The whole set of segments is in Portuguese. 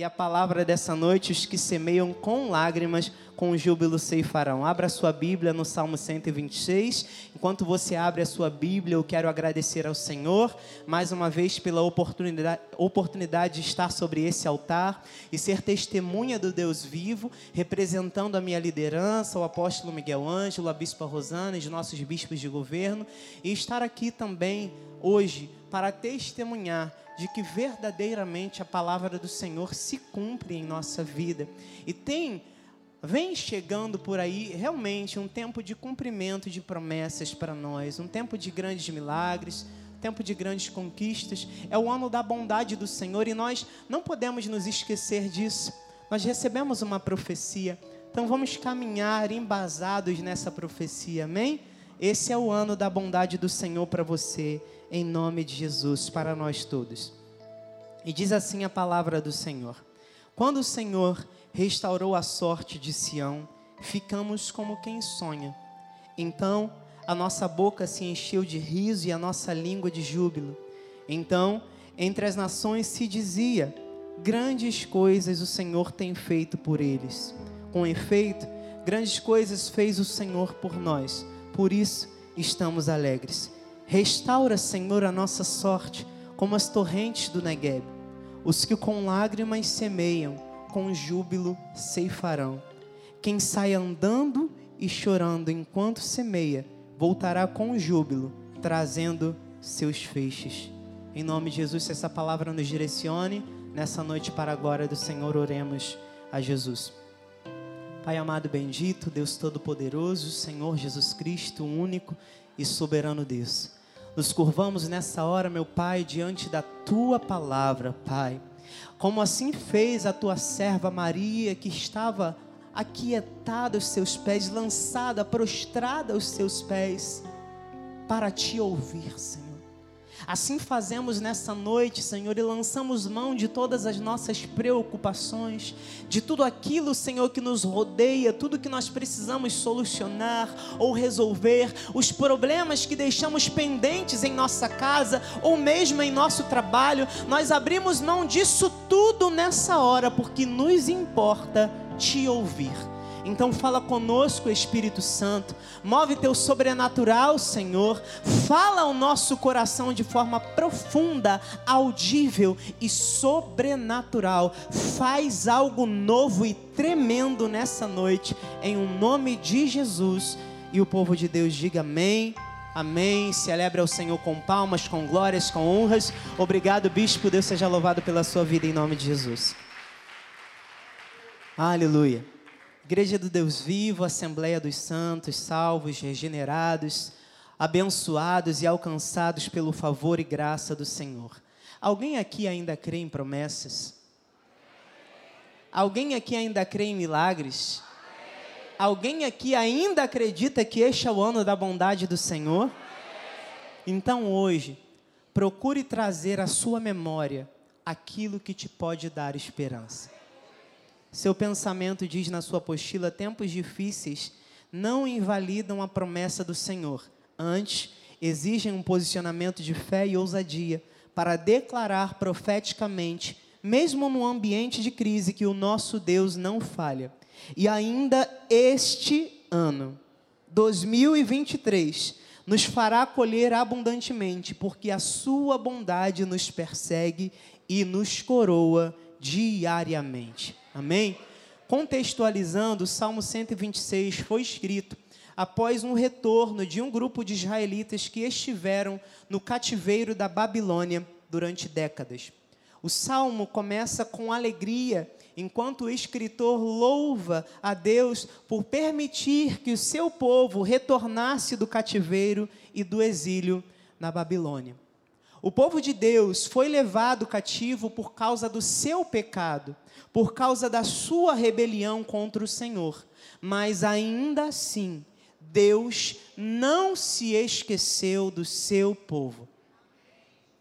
E a palavra dessa noite, os que semeiam com lágrimas, com júbilo ceifarão. Abra sua Bíblia no Salmo 126. Enquanto você abre a sua Bíblia, eu quero agradecer ao Senhor, mais uma vez, pela oportunidade, oportunidade de estar sobre esse altar e ser testemunha do Deus vivo, representando a minha liderança, o apóstolo Miguel Ângelo, a bispa Rosana e os nossos bispos de governo, e estar aqui também hoje para testemunhar de que verdadeiramente a palavra do Senhor se cumpre em nossa vida. E tem, vem chegando por aí realmente um tempo de cumprimento de promessas para nós, um tempo de grandes milagres, tempo de grandes conquistas. É o ano da bondade do Senhor e nós não podemos nos esquecer disso. Nós recebemos uma profecia, então vamos caminhar embasados nessa profecia, amém? Esse é o ano da bondade do Senhor para você em nome de Jesus, para nós todos. E diz assim a palavra do Senhor: Quando o Senhor restaurou a sorte de Sião, ficamos como quem sonha. Então a nossa boca se encheu de riso e a nossa língua de júbilo. Então, entre as nações se dizia: Grandes coisas o Senhor tem feito por eles. Com efeito, grandes coisas fez o Senhor por nós. Por isso estamos alegres. Restaura, Senhor, a nossa sorte, como as torrentes do Negueb. Os que com lágrimas semeiam, com júbilo ceifarão. Quem sai andando e chorando enquanto semeia, voltará com júbilo, trazendo seus feixes. Em nome de Jesus, se essa palavra nos direcione, nessa noite para a glória do Senhor, oremos a Jesus. Pai amado bendito, Deus Todo-Poderoso, Senhor Jesus Cristo, único e soberano Deus. Nos curvamos nessa hora, meu Pai, diante da tua palavra, Pai. Como assim fez a tua serva Maria, que estava aquietada aos seus pés, lançada, prostrada aos seus pés, para te ouvir, Senhor. Assim fazemos nessa noite, Senhor, e lançamos mão de todas as nossas preocupações, de tudo aquilo, Senhor, que nos rodeia, tudo que nós precisamos solucionar ou resolver, os problemas que deixamos pendentes em nossa casa ou mesmo em nosso trabalho, nós abrimos mão disso tudo nessa hora, porque nos importa te ouvir então fala conosco, Espírito Santo. Move teu sobrenatural, Senhor. Fala ao nosso coração de forma profunda, audível e sobrenatural. Faz algo novo e tremendo nessa noite, em um nome de Jesus. E o povo de Deus diga amém. Amém. Celebre ao Senhor com palmas, com glórias, com honras. Obrigado, bispo. Deus seja louvado pela sua vida em nome de Jesus. Aleluia. Igreja do Deus vivo, Assembleia dos Santos, salvos, regenerados, abençoados e alcançados pelo favor e graça do Senhor. Alguém aqui ainda crê em promessas? Alguém aqui ainda crê em milagres? Alguém aqui ainda acredita que este é o ano da bondade do Senhor? Então hoje, procure trazer à sua memória aquilo que te pode dar esperança. Seu pensamento diz na sua apostila: tempos difíceis não invalidam a promessa do Senhor, antes exigem um posicionamento de fé e ousadia para declarar profeticamente, mesmo no ambiente de crise, que o nosso Deus não falha. E ainda este ano, 2023, nos fará colher abundantemente, porque a sua bondade nos persegue e nos coroa diariamente. Amém? Contextualizando, o Salmo 126 foi escrito após um retorno de um grupo de israelitas que estiveram no cativeiro da Babilônia durante décadas. O salmo começa com alegria, enquanto o escritor louva a Deus por permitir que o seu povo retornasse do cativeiro e do exílio na Babilônia. O povo de Deus foi levado cativo por causa do seu pecado, por causa da sua rebelião contra o Senhor. Mas ainda assim, Deus não se esqueceu do seu povo.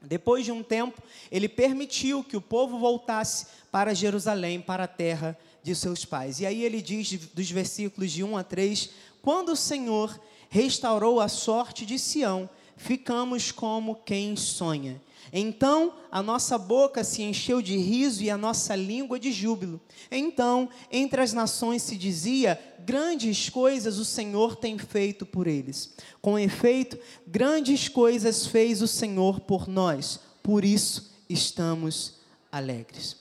Depois de um tempo, ele permitiu que o povo voltasse para Jerusalém, para a terra de seus pais. E aí ele diz, dos versículos de 1 a 3: Quando o Senhor restaurou a sorte de Sião, ficamos como quem sonha. Então a nossa boca se encheu de riso e a nossa língua de júbilo. Então, entre as nações se dizia: grandes coisas o Senhor tem feito por eles. Com efeito, grandes coisas fez o Senhor por nós, por isso estamos alegres.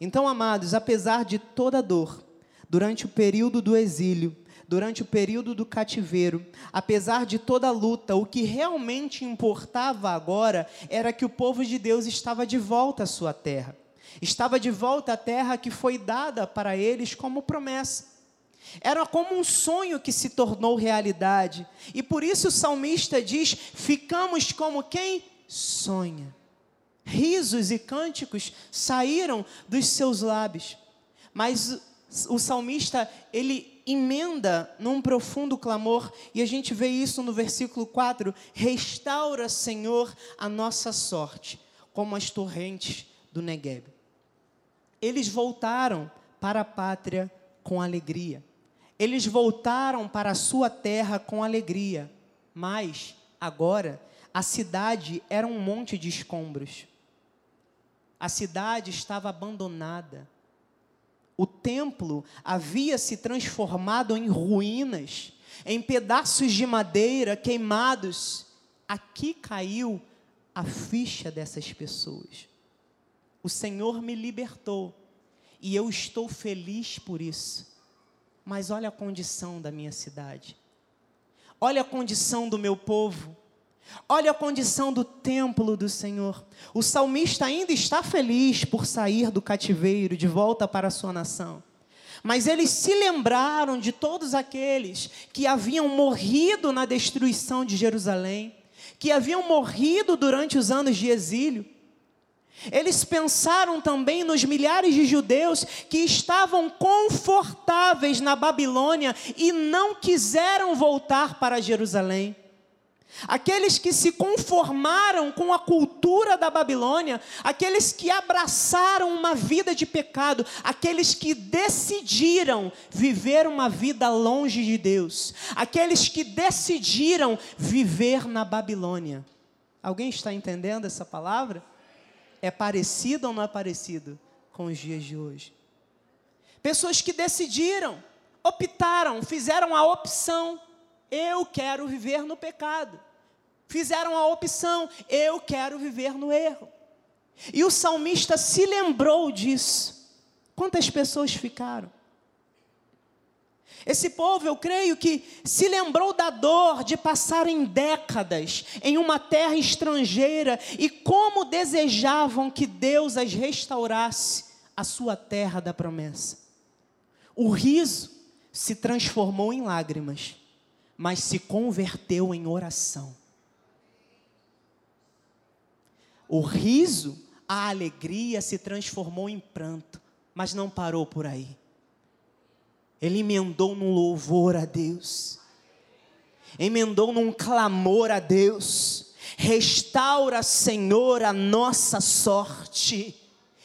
Então, amados, apesar de toda dor, durante o período do exílio, durante o período do cativeiro, apesar de toda a luta, o que realmente importava agora era que o povo de Deus estava de volta à sua terra. Estava de volta à terra que foi dada para eles como promessa. Era como um sonho que se tornou realidade. E por isso o salmista diz: ficamos como quem sonha. Risos e cânticos saíram dos seus lábios. Mas o salmista, ele emenda num profundo clamor, e a gente vê isso no versículo 4: Restaura, Senhor, a nossa sorte, como as torrentes do Negueb. Eles voltaram para a pátria com alegria. Eles voltaram para a sua terra com alegria. Mas, agora, a cidade era um monte de escombros. A cidade estava abandonada o templo havia se transformado em ruínas, em pedaços de madeira queimados. Aqui caiu a ficha dessas pessoas. O Senhor me libertou e eu estou feliz por isso. Mas olha a condição da minha cidade. Olha a condição do meu povo. Olha a condição do templo do Senhor. O salmista ainda está feliz por sair do cativeiro de volta para a sua nação. Mas eles se lembraram de todos aqueles que haviam morrido na destruição de Jerusalém, que haviam morrido durante os anos de exílio. Eles pensaram também nos milhares de judeus que estavam confortáveis na Babilônia e não quiseram voltar para Jerusalém. Aqueles que se conformaram com a cultura da Babilônia, aqueles que abraçaram uma vida de pecado, aqueles que decidiram viver uma vida longe de Deus, aqueles que decidiram viver na Babilônia. Alguém está entendendo essa palavra? É parecido ou não é parecido com os dias de hoje? Pessoas que decidiram, optaram, fizeram a opção eu quero viver no pecado. Fizeram a opção, eu quero viver no erro. E o salmista se lembrou disso. Quantas pessoas ficaram? Esse povo, eu creio que se lembrou da dor de passarem décadas em uma terra estrangeira e como desejavam que Deus as restaurasse a sua terra da promessa. O riso se transformou em lágrimas mas se converteu em oração. O riso, a alegria se transformou em pranto, mas não parou por aí. Ele emendou num louvor a Deus, emendou num clamor a Deus. Restaura, Senhor, a nossa sorte.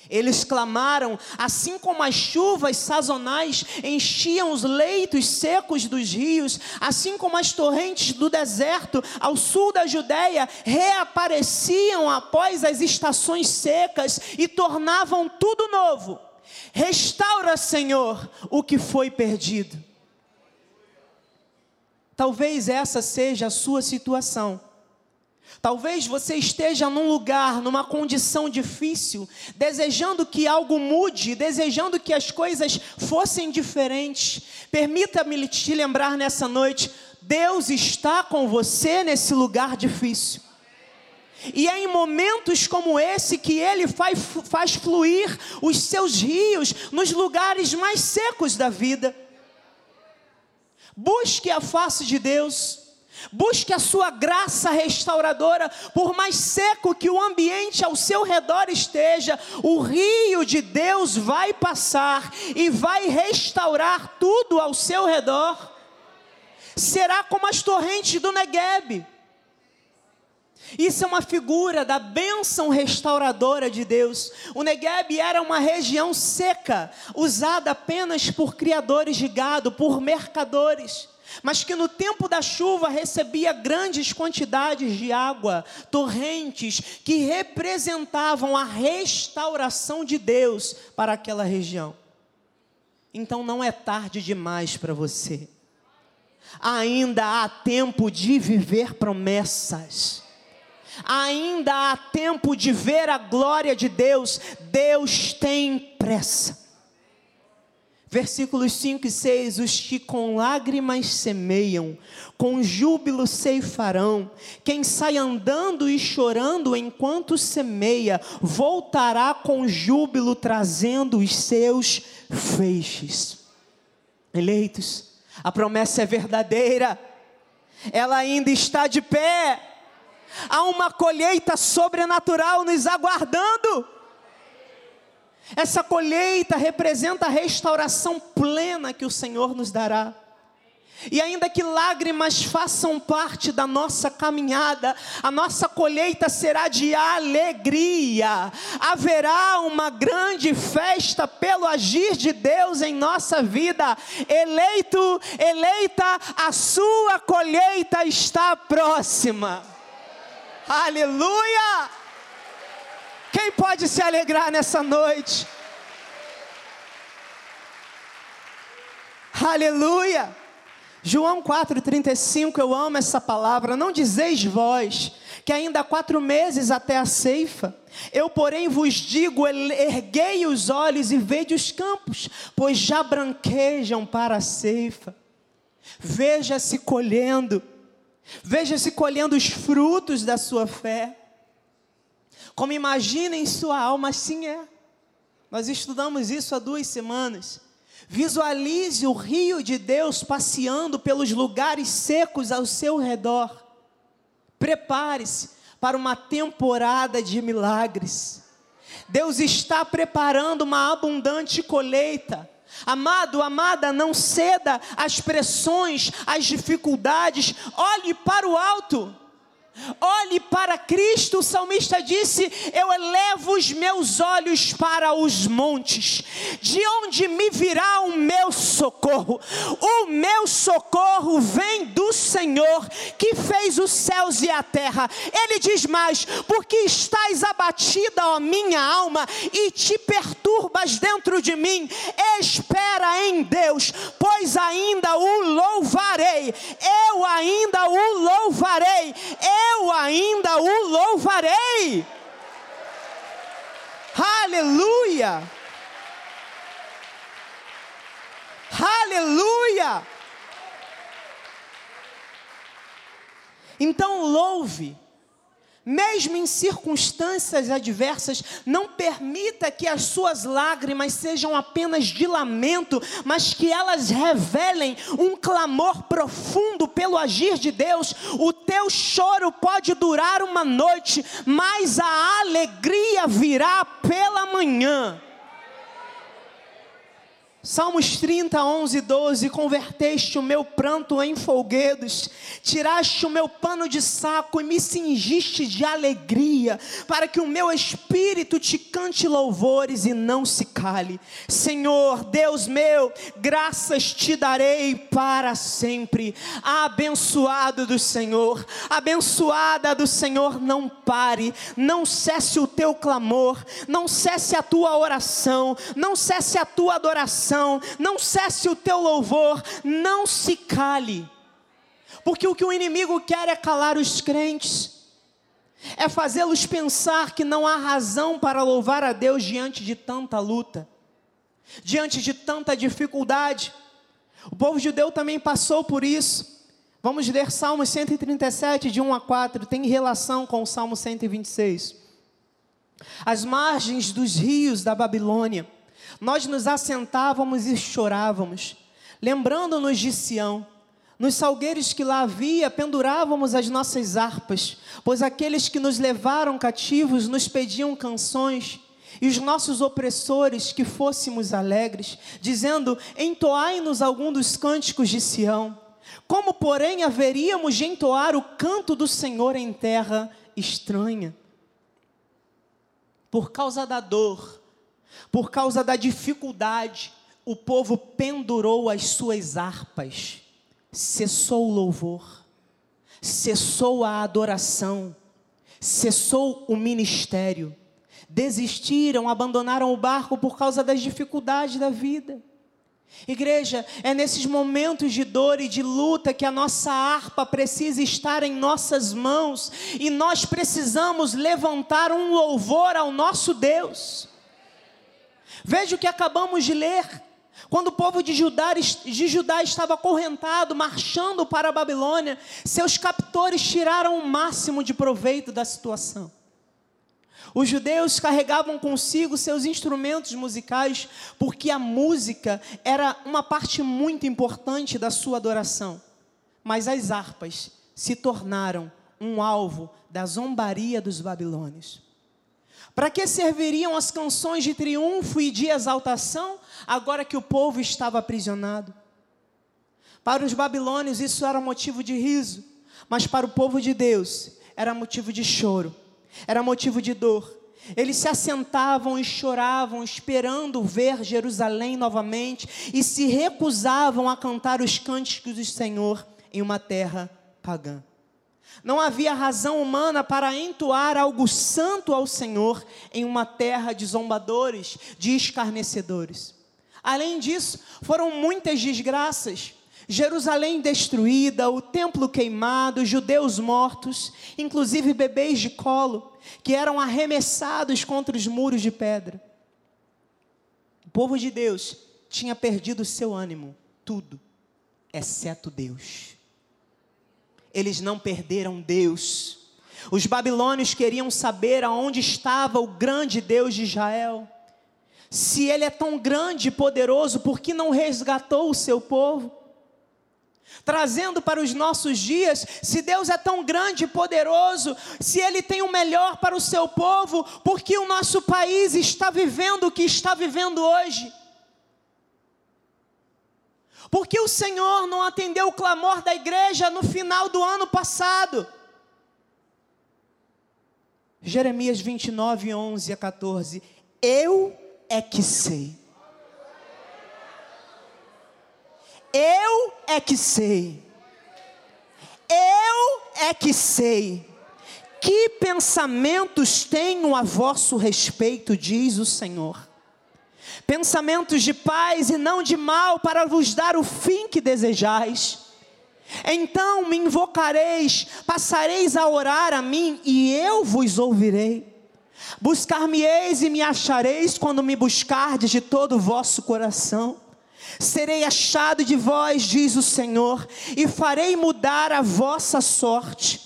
Eles clamaram, assim como as chuvas sazonais enchiam os leitos secos dos rios, assim como as torrentes do deserto ao sul da Judéia reapareciam após as estações secas e tornavam tudo novo. Restaura, Senhor, o que foi perdido. Talvez essa seja a sua situação. Talvez você esteja num lugar, numa condição difícil, desejando que algo mude, desejando que as coisas fossem diferentes. Permita-me te lembrar nessa noite: Deus está com você nesse lugar difícil. E é em momentos como esse que Ele faz, faz fluir os seus rios nos lugares mais secos da vida. Busque a face de Deus. Busque a sua graça restauradora, por mais seco que o ambiente ao seu redor esteja, o rio de Deus vai passar e vai restaurar tudo ao seu redor. Será como as torrentes do Negueb. Isso é uma figura da bênção restauradora de Deus. O Negueb era uma região seca, usada apenas por criadores de gado, por mercadores. Mas que no tempo da chuva recebia grandes quantidades de água, torrentes que representavam a restauração de Deus para aquela região. Então não é tarde demais para você. Ainda há tempo de viver promessas. Ainda há tempo de ver a glória de Deus. Deus tem pressa. Versículos 5 e 6: Os que com lágrimas semeiam, com júbilo ceifarão. Quem sai andando e chorando enquanto semeia, voltará com júbilo trazendo os seus feixes. Eleitos, a promessa é verdadeira, ela ainda está de pé. Há uma colheita sobrenatural nos aguardando. Essa colheita representa a restauração plena que o Senhor nos dará. E ainda que lágrimas façam parte da nossa caminhada, a nossa colheita será de alegria. Haverá uma grande festa pelo agir de Deus em nossa vida. Eleito, eleita, a sua colheita está próxima. Aleluia! Quem pode se alegrar nessa noite? Aleluia! João 4,35, eu amo essa palavra. Não dizeis vós que ainda há quatro meses até a ceifa. Eu, porém, vos digo: erguei os olhos e vede os campos, pois já branquejam para a ceifa. Veja-se colhendo, veja-se colhendo os frutos da sua fé. Como imagina em sua alma, assim é. Nós estudamos isso há duas semanas. Visualize o rio de Deus passeando pelos lugares secos ao seu redor. Prepare-se para uma temporada de milagres. Deus está preparando uma abundante colheita. Amado, amada, não ceda às pressões, às dificuldades, olhe para o alto. Olhe para Cristo, o salmista disse: Eu elevo os meus olhos para os montes, de onde me virá o meu socorro? O meu socorro vem do Senhor, que fez os céus e a terra. Ele diz mais: Porque estás abatida, ó minha alma, e te perturbas dentro de mim, espera em Deus, pois ainda o louvarei, eu ainda o louvarei. Eu eu ainda o louvarei. Aleluia! Aleluia! Então louve mesmo em circunstâncias adversas, não permita que as suas lágrimas sejam apenas de lamento, mas que elas revelem um clamor profundo pelo agir de Deus. O teu choro pode durar uma noite, mas a alegria virá pela manhã. Salmos 30, 11 e 12: Converteste o meu pranto em folguedos, tiraste o meu pano de saco e me cingiste de alegria, para que o meu espírito te cante louvores e não se cale. Senhor, Deus meu, graças te darei para sempre. Abençoado do Senhor, abençoada do Senhor, não pare, não cesse o teu clamor, não cesse a tua oração, não cesse a tua adoração não cesse o teu louvor, não se cale, porque o que o inimigo quer é calar os crentes, é fazê-los pensar que não há razão para louvar a Deus diante de tanta luta, diante de tanta dificuldade. O povo judeu também passou por isso. Vamos ler Salmos 137, de 1 a 4, tem relação com o Salmo 126. As margens dos rios da Babilônia nós nos assentávamos e chorávamos, lembrando-nos de Sião. Nos salgueiros que lá havia, pendurávamos as nossas harpas, pois aqueles que nos levaram cativos nos pediam canções, e os nossos opressores que fôssemos alegres, dizendo: Entoai-nos algum dos cânticos de Sião. Como, porém, haveríamos de entoar o canto do Senhor em terra estranha? Por causa da dor, por causa da dificuldade, o povo pendurou as suas harpas. cessou o louvor, cessou a adoração, cessou o ministério. Desistiram, abandonaram o barco por causa das dificuldades da vida. Igreja, é nesses momentos de dor e de luta que a nossa harpa precisa estar em nossas mãos e nós precisamos levantar um louvor ao nosso Deus. Veja o que acabamos de ler. Quando o povo de Judá, de Judá estava acorrentado, marchando para a Babilônia, seus captores tiraram o máximo de proveito da situação. Os judeus carregavam consigo seus instrumentos musicais, porque a música era uma parte muito importante da sua adoração. Mas as harpas se tornaram um alvo da zombaria dos babilônios. Para que serviriam as canções de triunfo e de exaltação, agora que o povo estava aprisionado? Para os babilônios isso era motivo de riso, mas para o povo de Deus era motivo de choro era motivo de dor. Eles se assentavam e choravam, esperando ver Jerusalém novamente, e se recusavam a cantar os cânticos do Senhor em uma terra pagã. Não havia razão humana para entoar algo santo ao Senhor em uma terra de zombadores, de escarnecedores. Além disso, foram muitas desgraças. Jerusalém destruída, o templo queimado, judeus mortos, inclusive bebês de colo, que eram arremessados contra os muros de pedra. O povo de Deus tinha perdido seu ânimo, tudo, exceto Deus. Eles não perderam Deus. Os babilônios queriam saber aonde estava o grande Deus de Israel. Se ele é tão grande e poderoso, por que não resgatou o seu povo? trazendo para os nossos dias, se Deus é tão grande e poderoso, se Ele tem o melhor para o seu povo, porque o nosso país está vivendo o que está vivendo hoje? Porque o Senhor não atendeu o clamor da igreja no final do ano passado? Jeremias 29, 11 a 14. Eu é que sei Eu é que sei. Eu é que sei. Que pensamentos tenho a vosso respeito, diz o Senhor. Pensamentos de paz e não de mal, para vos dar o fim que desejais. Então me invocareis, passareis a orar a mim, e eu vos ouvirei. Buscar-me-eis e me achareis quando me buscardes de todo o vosso coração. Serei achado de vós, diz o Senhor, e farei mudar a vossa sorte.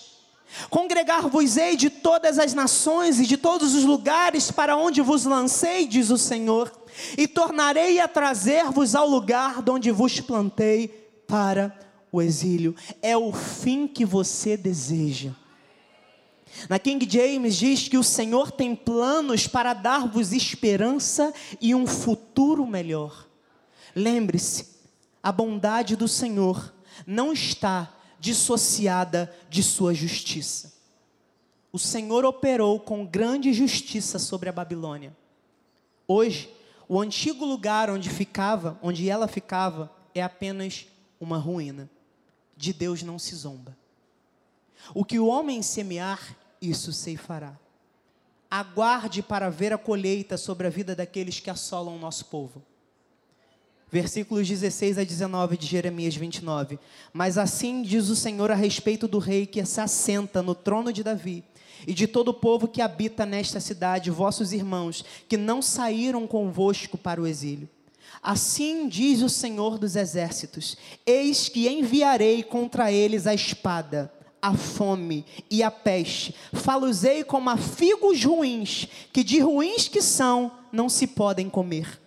Congregar-vos-ei de todas as nações e de todos os lugares para onde vos lancei, diz o Senhor, e tornarei a trazer-vos ao lugar de onde vos plantei para o exílio. É o fim que você deseja. Na King James diz que o Senhor tem planos para dar-vos esperança e um futuro melhor. Lembre-se, a bondade do Senhor não está dissociada de sua justiça. O Senhor operou com grande justiça sobre a Babilônia. Hoje, o antigo lugar onde ficava, onde ela ficava, é apenas uma ruína. De Deus não se zomba. O que o homem semear, isso ceifará. Aguarde para ver a colheita sobre a vida daqueles que assolam o nosso povo versículos 16 a 19 de Jeremias 29. Mas assim diz o Senhor a respeito do rei que se assenta no trono de Davi e de todo o povo que habita nesta cidade, vossos irmãos, que não saíram convosco para o exílio. Assim diz o Senhor dos exércitos: Eis que enviarei contra eles a espada, a fome e a peste. Falosei como a figos ruins, que de ruins que são, não se podem comer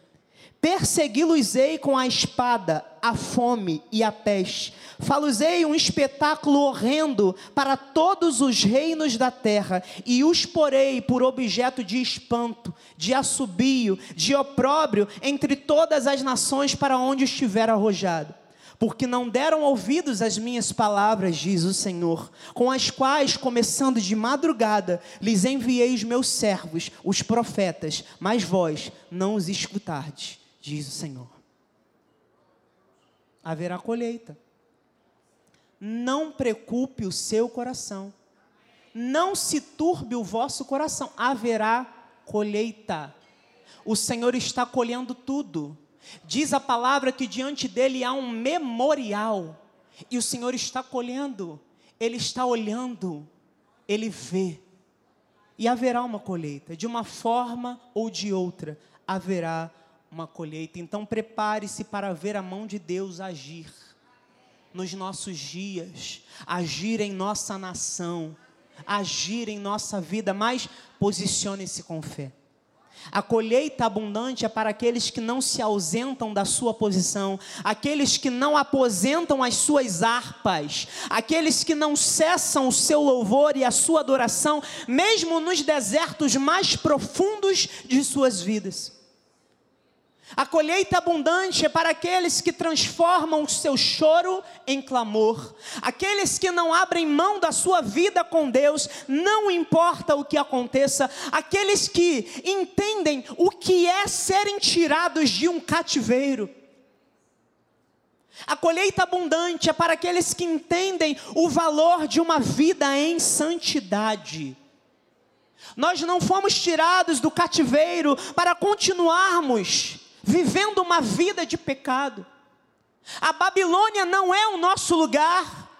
Persegui-los-ei com a espada, a fome e a peste. Falosei um espetáculo horrendo para todos os reinos da terra, e os porei por objeto de espanto, de assobio, de opróbrio entre todas as nações para onde estiver arrojado. Porque não deram ouvidos às minhas palavras, diz o Senhor, com as quais, começando de madrugada, lhes enviei os meus servos, os profetas, mas vós não os escutardes diz o Senhor. Haverá colheita. não preocupe o seu coração. Não se turbe o vosso coração. Haverá colheita. O Senhor está colhendo tudo. Diz a palavra que diante dele há um memorial. E o Senhor está colhendo. Ele está olhando. Ele vê. E haverá uma colheita. De uma forma ou de outra, haverá uma colheita. Então prepare-se para ver a mão de Deus agir nos nossos dias, agir em nossa nação, agir em nossa vida, mas posicione-se com fé. A colheita abundante é para aqueles que não se ausentam da sua posição, aqueles que não aposentam as suas harpas, aqueles que não cessam o seu louvor e a sua adoração, mesmo nos desertos mais profundos de suas vidas. A colheita abundante é para aqueles que transformam o seu choro em clamor, aqueles que não abrem mão da sua vida com Deus, não importa o que aconteça, aqueles que entendem o que é serem tirados de um cativeiro. A colheita abundante é para aqueles que entendem o valor de uma vida em santidade. Nós não fomos tirados do cativeiro para continuarmos vivendo uma vida de pecado. A Babilônia não é o nosso lugar.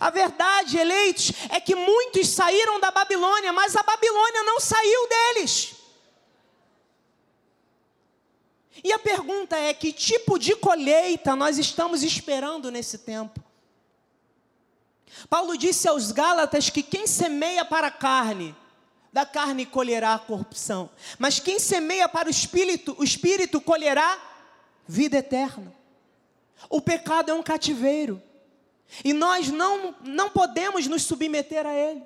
A verdade, eleitos, é que muitos saíram da Babilônia, mas a Babilônia não saiu deles. E a pergunta é: que tipo de colheita nós estamos esperando nesse tempo? Paulo disse aos Gálatas que quem semeia para a carne, da carne colherá a corrupção, mas quem semeia para o espírito, o espírito colherá vida eterna. O pecado é um cativeiro, e nós não, não podemos nos submeter a ele.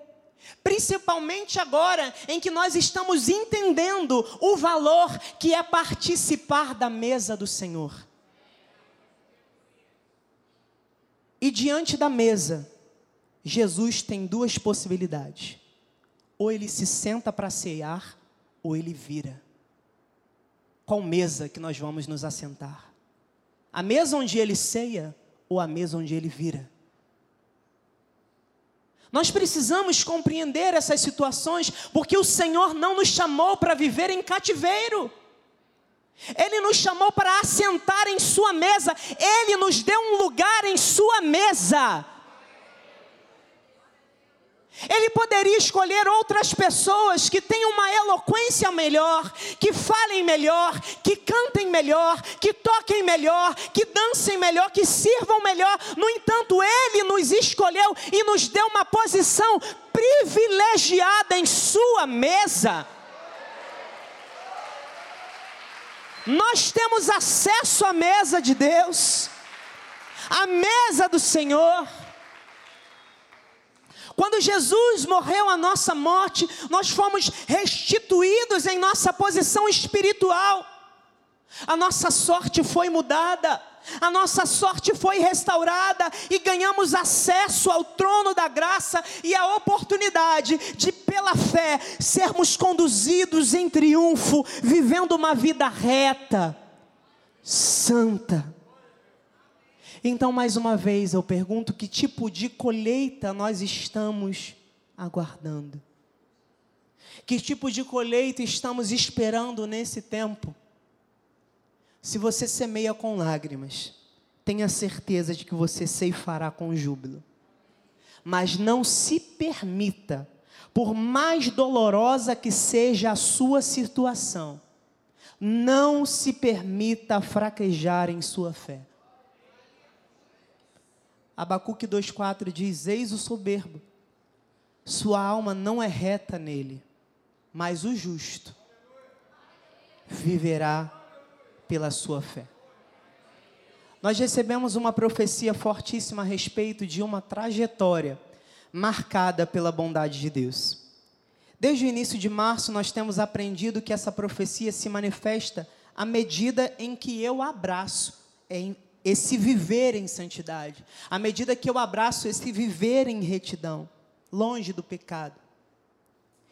Principalmente agora em que nós estamos entendendo o valor que é participar da mesa do Senhor. E diante da mesa, Jesus tem duas possibilidades ou ele se senta para cear, ou ele vira. Qual mesa que nós vamos nos assentar? A mesa onde ele ceia ou a mesa onde ele vira? Nós precisamos compreender essas situações, porque o Senhor não nos chamou para viver em cativeiro. Ele nos chamou para assentar em Sua mesa, Ele nos deu um lugar em Sua mesa. Ele poderia escolher outras pessoas que tenham uma eloquência melhor, que falem melhor, que cantem melhor, que toquem melhor, que dancem melhor, que sirvam melhor. No entanto, Ele nos escolheu e nos deu uma posição privilegiada em Sua mesa. Nós temos acesso à mesa de Deus, à mesa do Senhor. Quando Jesus morreu a nossa morte, nós fomos restituídos em nossa posição espiritual. A nossa sorte foi mudada, a nossa sorte foi restaurada e ganhamos acesso ao trono da graça e a oportunidade de, pela fé, sermos conduzidos em triunfo, vivendo uma vida reta, santa então, mais uma vez, eu pergunto: que tipo de colheita nós estamos aguardando? Que tipo de colheita estamos esperando nesse tempo? Se você semeia com lágrimas, tenha certeza de que você ceifará com júbilo. Mas não se permita, por mais dolorosa que seja a sua situação, não se permita fraquejar em sua fé. Abacuque 2,4 diz: Eis o soberbo, sua alma não é reta nele, mas o justo viverá pela sua fé. Nós recebemos uma profecia fortíssima a respeito de uma trajetória marcada pela bondade de Deus. Desde o início de março, nós temos aprendido que essa profecia se manifesta à medida em que eu abraço, esse viver em santidade, à medida que eu abraço esse viver em retidão, longe do pecado.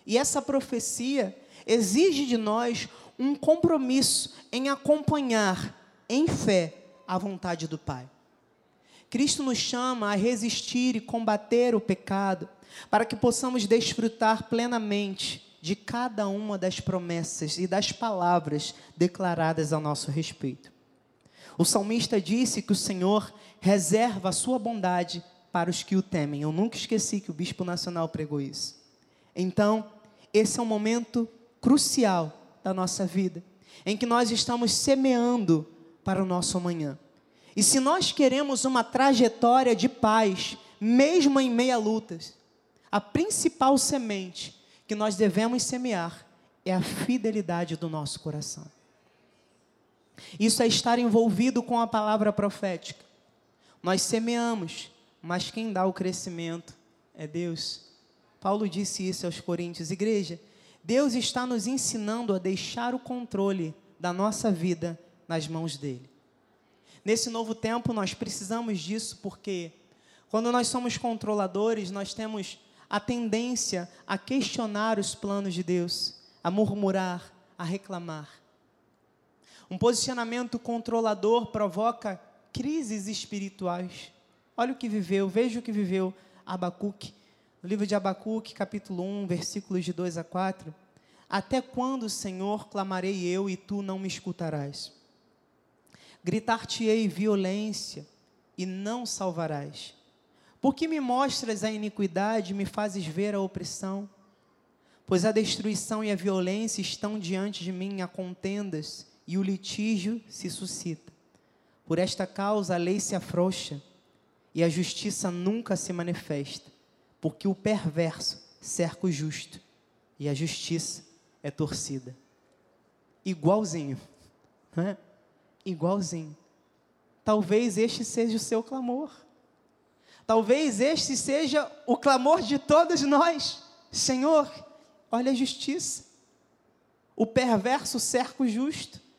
E essa profecia exige de nós um compromisso em acompanhar em fé a vontade do Pai. Cristo nos chama a resistir e combater o pecado, para que possamos desfrutar plenamente de cada uma das promessas e das palavras declaradas a nosso respeito. O salmista disse que o Senhor reserva a sua bondade para os que o temem. Eu nunca esqueci que o bispo nacional pregou isso. Então, esse é um momento crucial da nossa vida, em que nós estamos semeando para o nosso amanhã. E se nós queremos uma trajetória de paz, mesmo em meia lutas, a principal semente que nós devemos semear é a fidelidade do nosso coração. Isso é estar envolvido com a palavra profética. Nós semeamos, mas quem dá o crescimento é Deus. Paulo disse isso aos Coríntios, igreja. Deus está nos ensinando a deixar o controle da nossa vida nas mãos dele. Nesse novo tempo, nós precisamos disso porque, quando nós somos controladores, nós temos a tendência a questionar os planos de Deus, a murmurar, a reclamar. Um posicionamento controlador provoca crises espirituais. Olha o que viveu, veja o que viveu Abacuque. No livro de Abacuque, capítulo 1, versículos de 2 a 4. Até quando, Senhor, clamarei eu e tu não me escutarás? Gritar-te-ei violência e não salvarás. Porque me mostras a iniquidade e me fazes ver a opressão? Pois a destruição e a violência estão diante de mim a contendas, e o litígio se suscita. Por esta causa a lei se afrouxa, e a justiça nunca se manifesta, porque o perverso cerca o justo, e a justiça é torcida. Igualzinho, não é? Igualzinho. Talvez este seja o seu clamor. Talvez este seja o clamor de todos nós. Senhor, olha a justiça. O perverso cerca o justo.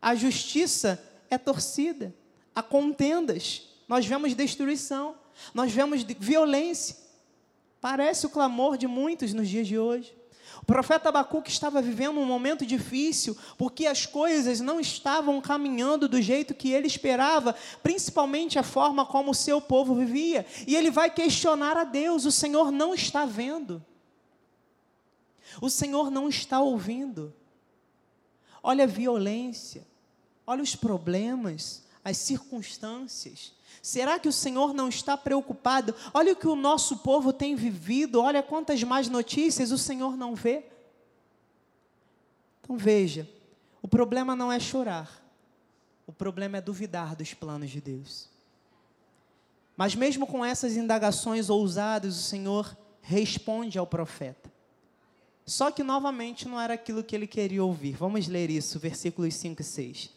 A justiça é torcida. Há contendas. Nós vemos destruição. Nós vemos violência. Parece o clamor de muitos nos dias de hoje. O profeta Abacuque estava vivendo um momento difícil, porque as coisas não estavam caminhando do jeito que ele esperava, principalmente a forma como o seu povo vivia. E ele vai questionar a Deus: o Senhor não está vendo, o Senhor não está ouvindo. Olha a violência, olha os problemas, as circunstâncias. Será que o Senhor não está preocupado? Olha o que o nosso povo tem vivido, olha quantas mais notícias o Senhor não vê. Então veja, o problema não é chorar, o problema é duvidar dos planos de Deus. Mas mesmo com essas indagações ousadas, o Senhor responde ao profeta. Só que novamente não era aquilo que ele queria ouvir. Vamos ler isso, versículos 5 e 6.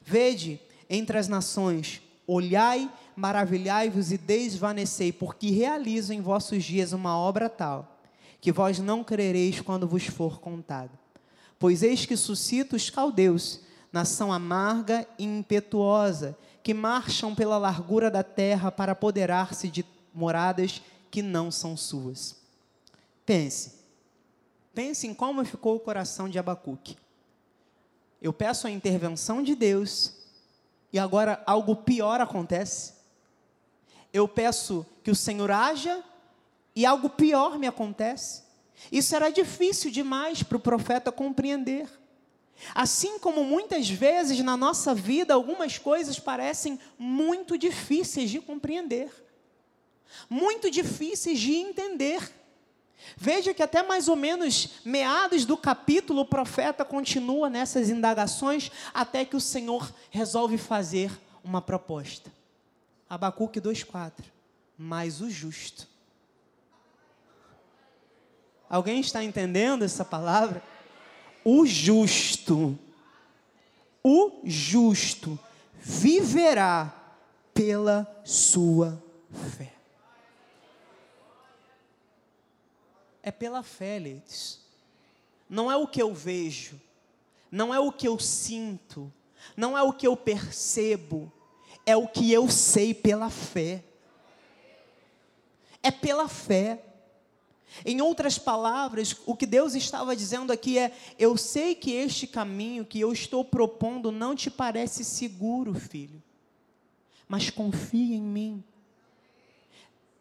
Vede entre as nações Olhai, maravilhai-vos e desvanecei, porque realizo em vossos dias uma obra tal, que vós não crereis quando vos for contado. Pois eis que suscito os caldeus, nação amarga e impetuosa, que marcham pela largura da terra para apoderar-se de moradas que não são suas. Pense, pense em como ficou o coração de Abacuque. Eu peço a intervenção de Deus e agora algo pior acontece. Eu peço que o Senhor haja e algo pior me acontece. Isso era difícil demais para o profeta compreender. Assim como muitas vezes na nossa vida algumas coisas parecem muito difíceis de compreender, muito difíceis de entender. Veja que até mais ou menos meados do capítulo, o profeta continua nessas indagações até que o Senhor resolve fazer uma proposta. Abacuque 2,4. Mas o justo. Alguém está entendendo essa palavra? O justo, o justo viverá pela sua fé. É pela fé, Leites. Não é o que eu vejo, não é o que eu sinto, não é o que eu percebo, é o que eu sei pela fé. É pela fé. Em outras palavras, o que Deus estava dizendo aqui é: eu sei que este caminho que eu estou propondo não te parece seguro, filho, mas confia em mim,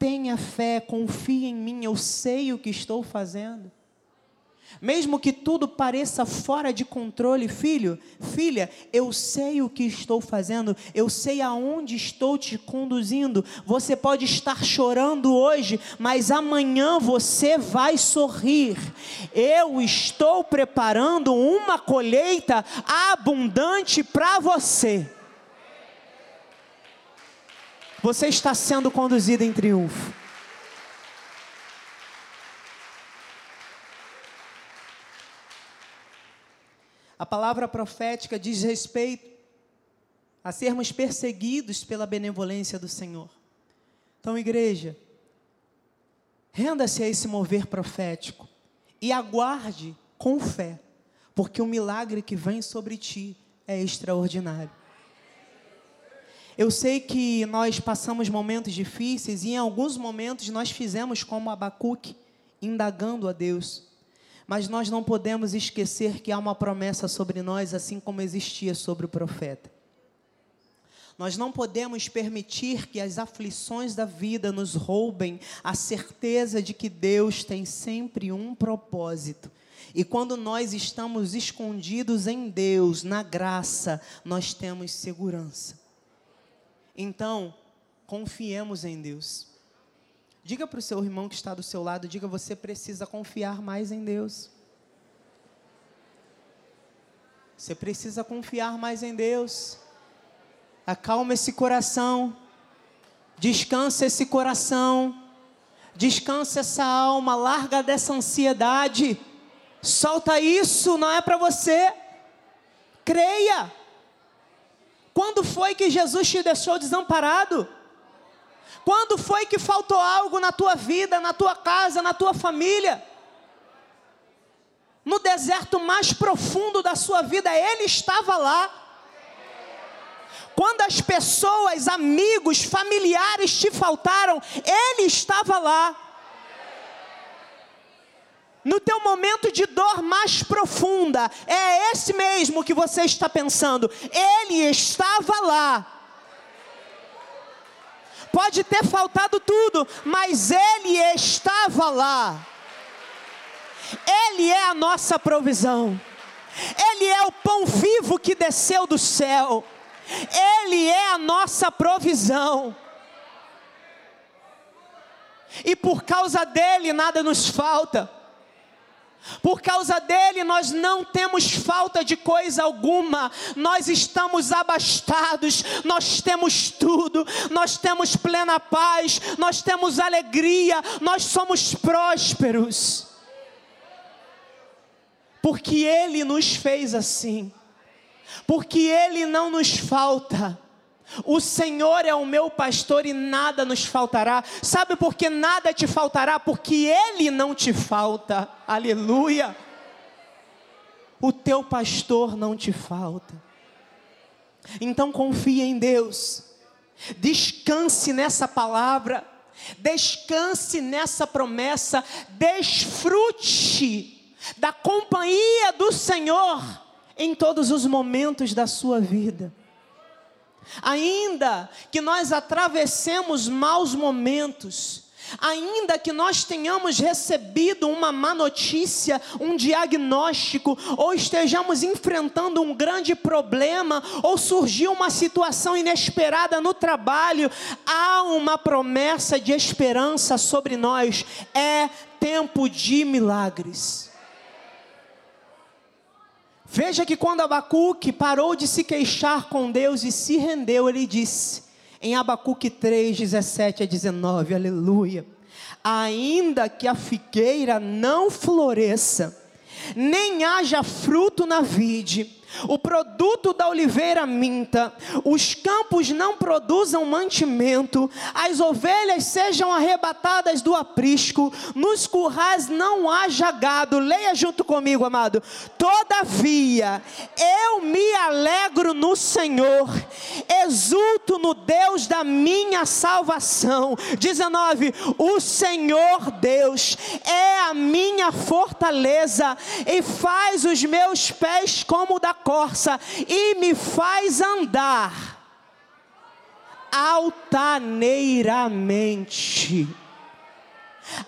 tenha fé, confie em mim, eu sei o que estou fazendo. Mesmo que tudo pareça fora de controle, filho, filha, eu sei o que estou fazendo, eu sei aonde estou te conduzindo. Você pode estar chorando hoje, mas amanhã você vai sorrir. Eu estou preparando uma colheita abundante para você. Você está sendo conduzido em triunfo. A palavra profética diz respeito a sermos perseguidos pela benevolência do Senhor. Então, igreja, renda-se a esse mover profético e aguarde com fé, porque o milagre que vem sobre ti é extraordinário. Eu sei que nós passamos momentos difíceis e em alguns momentos nós fizemos como Abacuque, indagando a Deus. Mas nós não podemos esquecer que há uma promessa sobre nós, assim como existia sobre o profeta. Nós não podemos permitir que as aflições da vida nos roubem a certeza de que Deus tem sempre um propósito. E quando nós estamos escondidos em Deus, na graça, nós temos segurança. Então, confiemos em Deus. Diga para o seu irmão que está do seu lado, diga, você precisa confiar mais em Deus. Você precisa confiar mais em Deus. Acalma esse coração. Descansa esse coração. Descansa essa alma. Larga dessa ansiedade. Solta isso, não é para você. Creia. Quando foi que Jesus te deixou desamparado? Quando foi que faltou algo na tua vida, na tua casa, na tua família? No deserto mais profundo da sua vida, Ele estava lá. Quando as pessoas, amigos, familiares te faltaram, Ele estava lá. No teu momento de dor mais profunda, é esse mesmo que você está pensando. Ele estava lá Pode ter faltado tudo, mas Ele estava lá. Ele é a nossa provisão. Ele é o pão vivo que desceu do céu. Ele é a nossa provisão. E por causa dele nada nos falta. Por causa dele, nós não temos falta de coisa alguma, nós estamos abastados, nós temos tudo, nós temos plena paz, nós temos alegria, nós somos prósperos. Porque ele nos fez assim, porque ele não nos falta. O Senhor é o meu pastor e nada nos faltará. Sabe por que nada te faltará? Porque Ele não te falta. Aleluia. O teu pastor não te falta. Então confie em Deus. Descanse nessa palavra. Descanse nessa promessa. Desfrute da companhia do Senhor em todos os momentos da sua vida. Ainda que nós atravessemos maus momentos, ainda que nós tenhamos recebido uma má notícia, um diagnóstico, ou estejamos enfrentando um grande problema, ou surgiu uma situação inesperada no trabalho, há uma promessa de esperança sobre nós. É tempo de milagres. Veja que quando Abacuque parou de se queixar com Deus e se rendeu, ele disse, em Abacuque 3, 17 a 19, aleluia. Ainda que a figueira não floresça, nem haja fruto na vide, o produto da oliveira minta, os campos não produzam mantimento, as ovelhas sejam arrebatadas do aprisco, nos currais não haja gado. Leia junto comigo, amado. Todavia, eu me alegro no Senhor, exulto no Deus da minha salvação. 19. O Senhor Deus é a minha fortaleza e faz os meus pés como da corça e me faz andar altaneiramente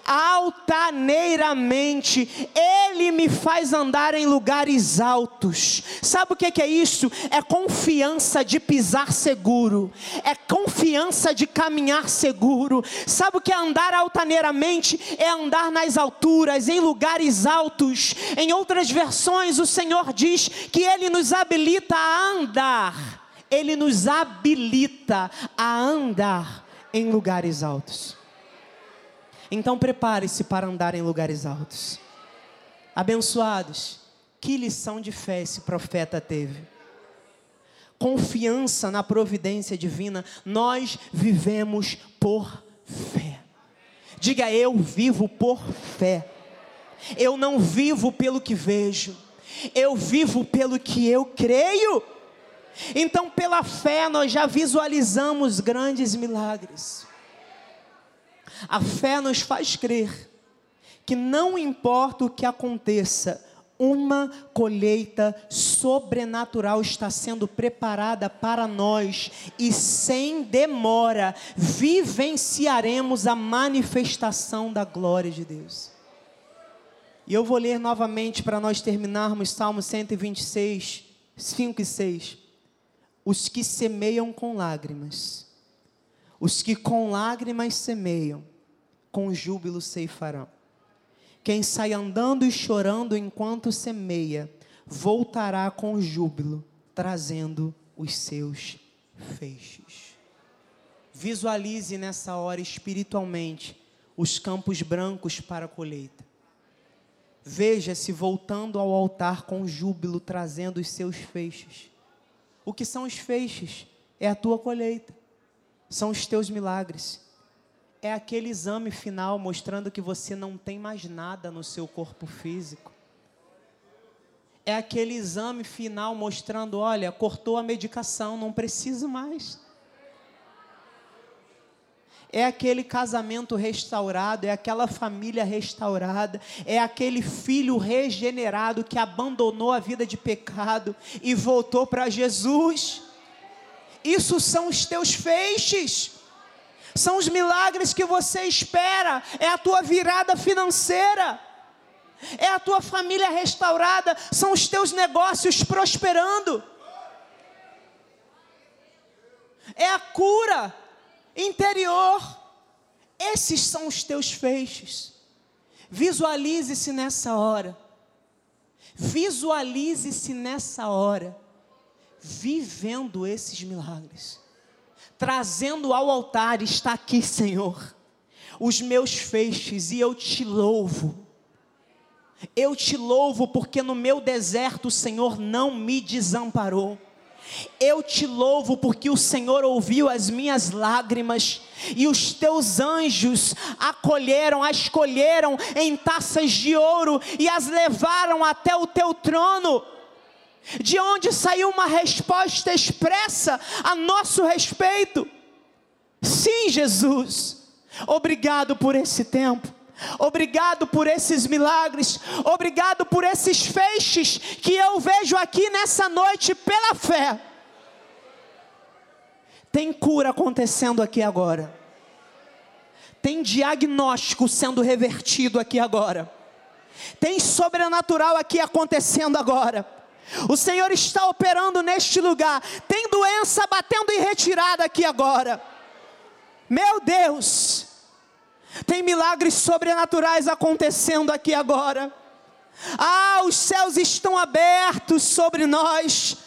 altaneiramente, Ele me faz andar em lugares altos. Sabe o que é isso? É confiança de pisar seguro, é confiança de caminhar seguro. Sabe o que é andar altaneiramente? É andar nas alturas, em lugares altos. Em outras versões, o Senhor diz que Ele nos habilita a andar, Ele nos habilita a andar em lugares altos. Então prepare-se para andar em lugares altos. Abençoados, que lição de fé esse profeta teve. Confiança na providência divina, nós vivemos por fé. Diga eu vivo por fé. Eu não vivo pelo que vejo, eu vivo pelo que eu creio. Então, pela fé, nós já visualizamos grandes milagres. A fé nos faz crer que não importa o que aconteça, uma colheita sobrenatural está sendo preparada para nós e sem demora vivenciaremos a manifestação da glória de Deus. E eu vou ler novamente para nós terminarmos Salmo 126, 5 e 6. Os que semeiam com lágrimas os que com lágrimas semeiam, com júbilo ceifarão. Quem sai andando e chorando enquanto semeia, voltará com júbilo, trazendo os seus feixes. Visualize nessa hora espiritualmente os campos brancos para a colheita. Veja-se voltando ao altar com júbilo, trazendo os seus feixes. O que são os feixes? É a tua colheita são os teus milagres. É aquele exame final mostrando que você não tem mais nada no seu corpo físico. É aquele exame final mostrando: olha, cortou a medicação, não preciso mais. É aquele casamento restaurado, é aquela família restaurada, é aquele filho regenerado que abandonou a vida de pecado e voltou para Jesus. Isso são os teus feixes. São os milagres que você espera, é a tua virada financeira, é a tua família restaurada, são os teus negócios prosperando, é a cura interior. Esses são os teus feixes. Visualize-se nessa hora. Visualize-se nessa hora vivendo esses milagres, trazendo ao altar, está aqui, Senhor, os meus feixes, e eu te louvo. Eu te louvo porque no meu deserto o Senhor não me desamparou. Eu te louvo porque o Senhor ouviu as minhas lágrimas e os teus anjos acolheram, as escolheram em taças de ouro e as levaram até o teu trono de onde saiu uma resposta expressa a nosso respeito. Sim, Jesus, obrigado por esse tempo. Obrigado por esses milagres, obrigado por esses feixes que eu vejo aqui nessa noite pela fé. Tem cura acontecendo aqui agora, tem diagnóstico sendo revertido aqui agora, tem sobrenatural aqui acontecendo agora. O Senhor está operando neste lugar. Tem doença batendo em retirada aqui agora. Meu Deus. Tem milagres sobrenaturais acontecendo aqui agora. Ah, os céus estão abertos sobre nós.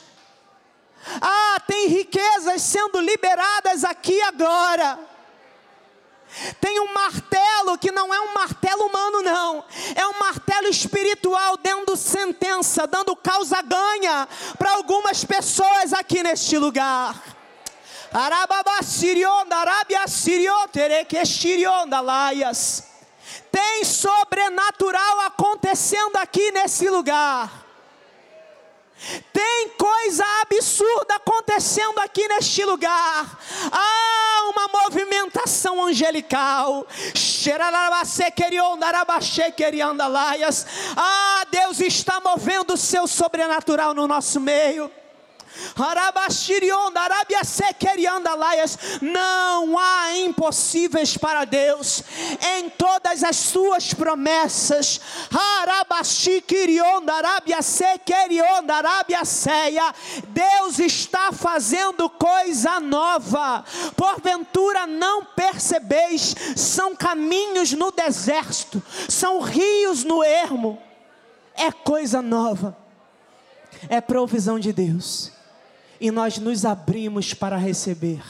Ah, tem riquezas sendo liberadas aqui agora. Tem um martelo que não é um martelo humano, não. É um martelo espiritual dando sentença, dando causa ganha para algumas pessoas aqui neste lugar. Tem sobrenatural acontecendo aqui nesse lugar. Tem coisa absurda acontecendo aqui neste lugar. Há uma movimentação angelical. Ah, Deus está movendo o seu sobrenatural no nosso meio. Não há impossíveis para Deus. Em todas as suas promessas, Deus está fazendo coisa nova. Porventura não percebeis, são caminhos no deserto, são rios no ermo. É coisa nova. É provisão de Deus e nós nos abrimos para receber,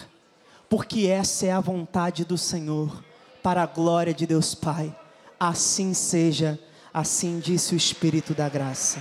porque essa é a vontade do Senhor, para a glória de Deus Pai. Assim seja, assim disse o Espírito da graça.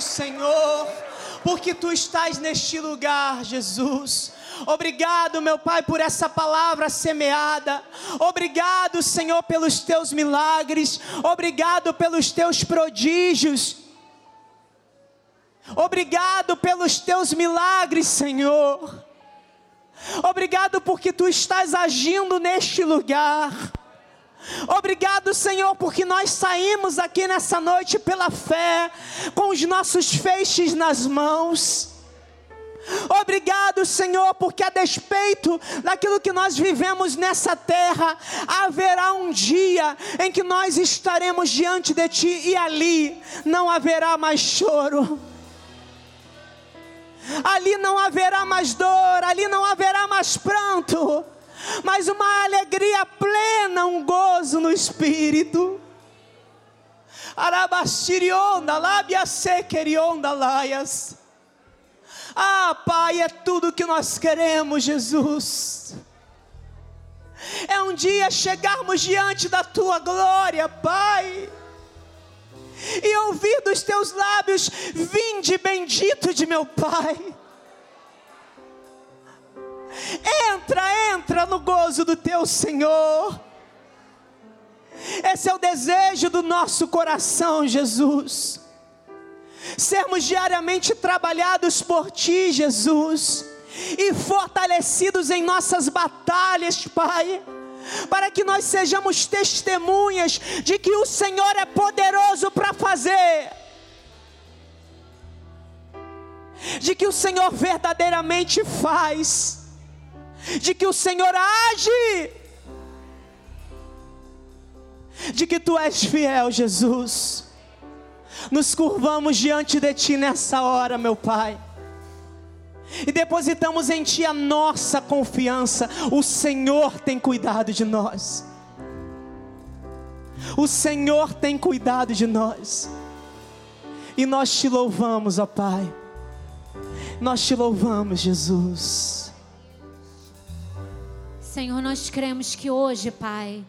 Senhor, porque tu estás neste lugar, Jesus. Obrigado, meu Pai, por essa palavra semeada. Obrigado, Senhor, pelos teus milagres. Obrigado pelos teus prodígios. Obrigado pelos teus milagres, Senhor. Obrigado porque tu estás agindo neste lugar. Obrigado, Senhor, porque nós saímos aqui nessa noite pela fé, com os nossos feixes nas mãos. Obrigado, Senhor, porque a despeito daquilo que nós vivemos nessa terra, haverá um dia em que nós estaremos diante de Ti e ali não haverá mais choro. Ali não haverá mais dor, ali não haverá mais pranto mas uma alegria plena, um gozo no espírito. Arabastirionda, lábia sequerionda, laias. Ah, Pai, é tudo que nós queremos, Jesus. É um dia chegarmos diante da tua glória, Pai, e ouvir dos teus lábios: Vinde bendito de meu Pai. Entra, entra no gozo do teu Senhor. Esse é o desejo do nosso coração, Jesus. Sermos diariamente trabalhados por Ti, Jesus, e fortalecidos em nossas batalhas, Pai, para que nós sejamos testemunhas de que o Senhor é poderoso para fazer, de que o Senhor verdadeiramente faz de que o Senhor age, de que tu és fiel, Jesus. Nos curvamos diante de ti nessa hora, meu Pai. E depositamos em Ti a nossa confiança. O Senhor tem cuidado de nós. O Senhor tem cuidado de nós. E nós te louvamos, ó Pai. Nós te louvamos, Jesus. Senhor, nós cremos que hoje, Pai,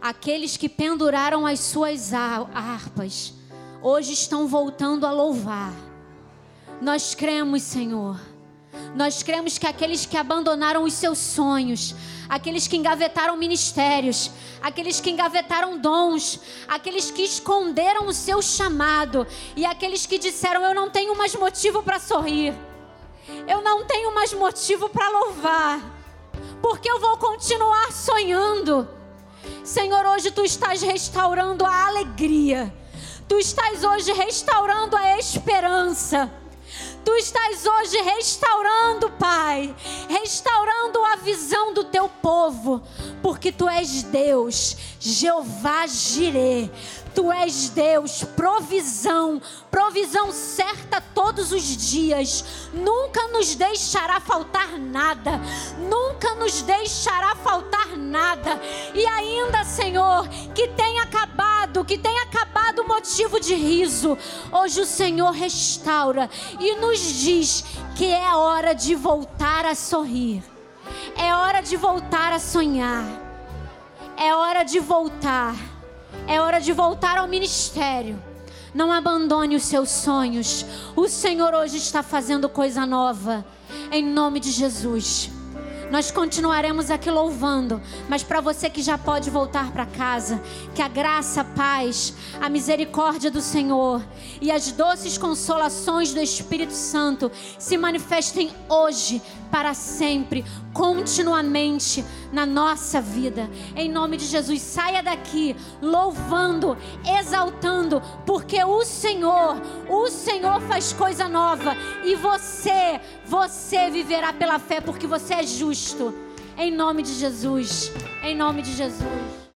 aqueles que penduraram as suas harpas, hoje estão voltando a louvar. Nós cremos, Senhor. Nós cremos que aqueles que abandonaram os seus sonhos, aqueles que engavetaram ministérios, aqueles que engavetaram dons, aqueles que esconderam o seu chamado e aqueles que disseram: Eu não tenho mais motivo para sorrir, eu não tenho mais motivo para louvar porque eu vou continuar sonhando. Senhor, hoje tu estás restaurando a alegria, tu estás hoje restaurando a esperança. Tu estás hoje restaurando, Pai, restaurando a visão do teu povo, porque tu és Deus, Jeová Jireh. Tu és Deus, provisão, provisão certa todos os dias. Nunca nos deixará faltar nada, nunca nos deixará faltar nada. E ainda, Senhor, que tenha acabado, que tenha acabado o motivo de riso. Hoje o Senhor restaura e nos diz que é hora de voltar a sorrir. É hora de voltar a sonhar. É hora de voltar é hora de voltar ao ministério. Não abandone os seus sonhos. O Senhor hoje está fazendo coisa nova. Em nome de Jesus. Nós continuaremos aqui louvando, mas para você que já pode voltar para casa, que a graça, a paz, a misericórdia do Senhor e as doces consolações do Espírito Santo se manifestem hoje, para sempre, continuamente na nossa vida. Em nome de Jesus, saia daqui louvando, exaltando, porque o Senhor, o Senhor faz coisa nova e você, você viverá pela fé porque você é justo. Em nome de Jesus. Em nome de Jesus.